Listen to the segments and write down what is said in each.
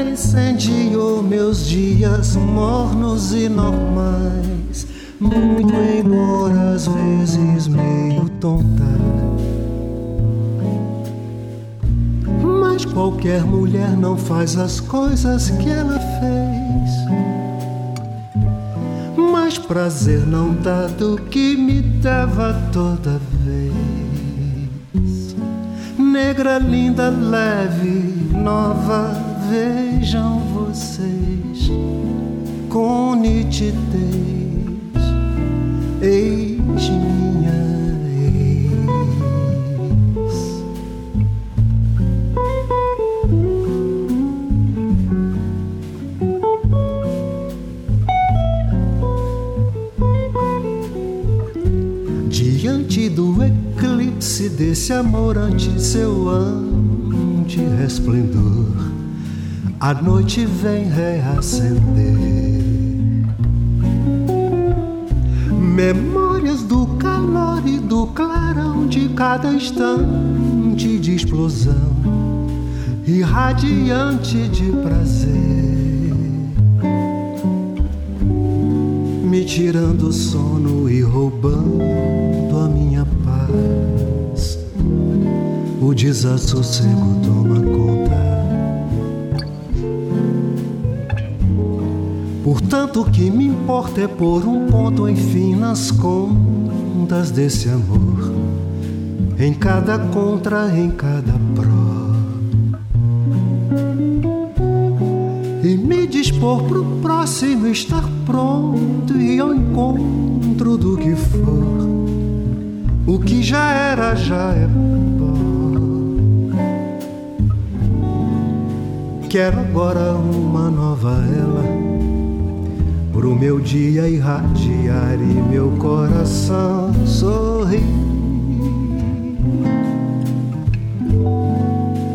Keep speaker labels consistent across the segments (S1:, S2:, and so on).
S1: incendiou meus dias mornos e normais, muito embora às vezes meio tonta. Mas qualquer mulher não faz as coisas que ela fez. Mais prazer não dá do que me dava toda vez. Negra, linda, leve, nova, vejam vocês com nitidez. Eis minha do eclipse desse amor ante seu ante resplendor, a noite vem reacender. Memórias do calor e do clarão de cada instante de explosão, irradiante de prazer. Me tirando o sono e roubando a minha paz. O desassossego toma Portanto, o que me importa é pôr um ponto, enfim, nas contas desse amor. Em cada contra, em cada pró. E me dispor pro próximo estar pronto e ao encontro do que for. O que já era, já é pó. Quero agora uma nova pro meu dia irradiar e meu coração sorrir.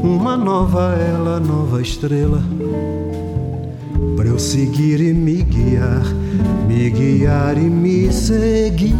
S1: Uma nova ela, nova estrela, pra eu seguir e me guiar, me guiar e me seguir.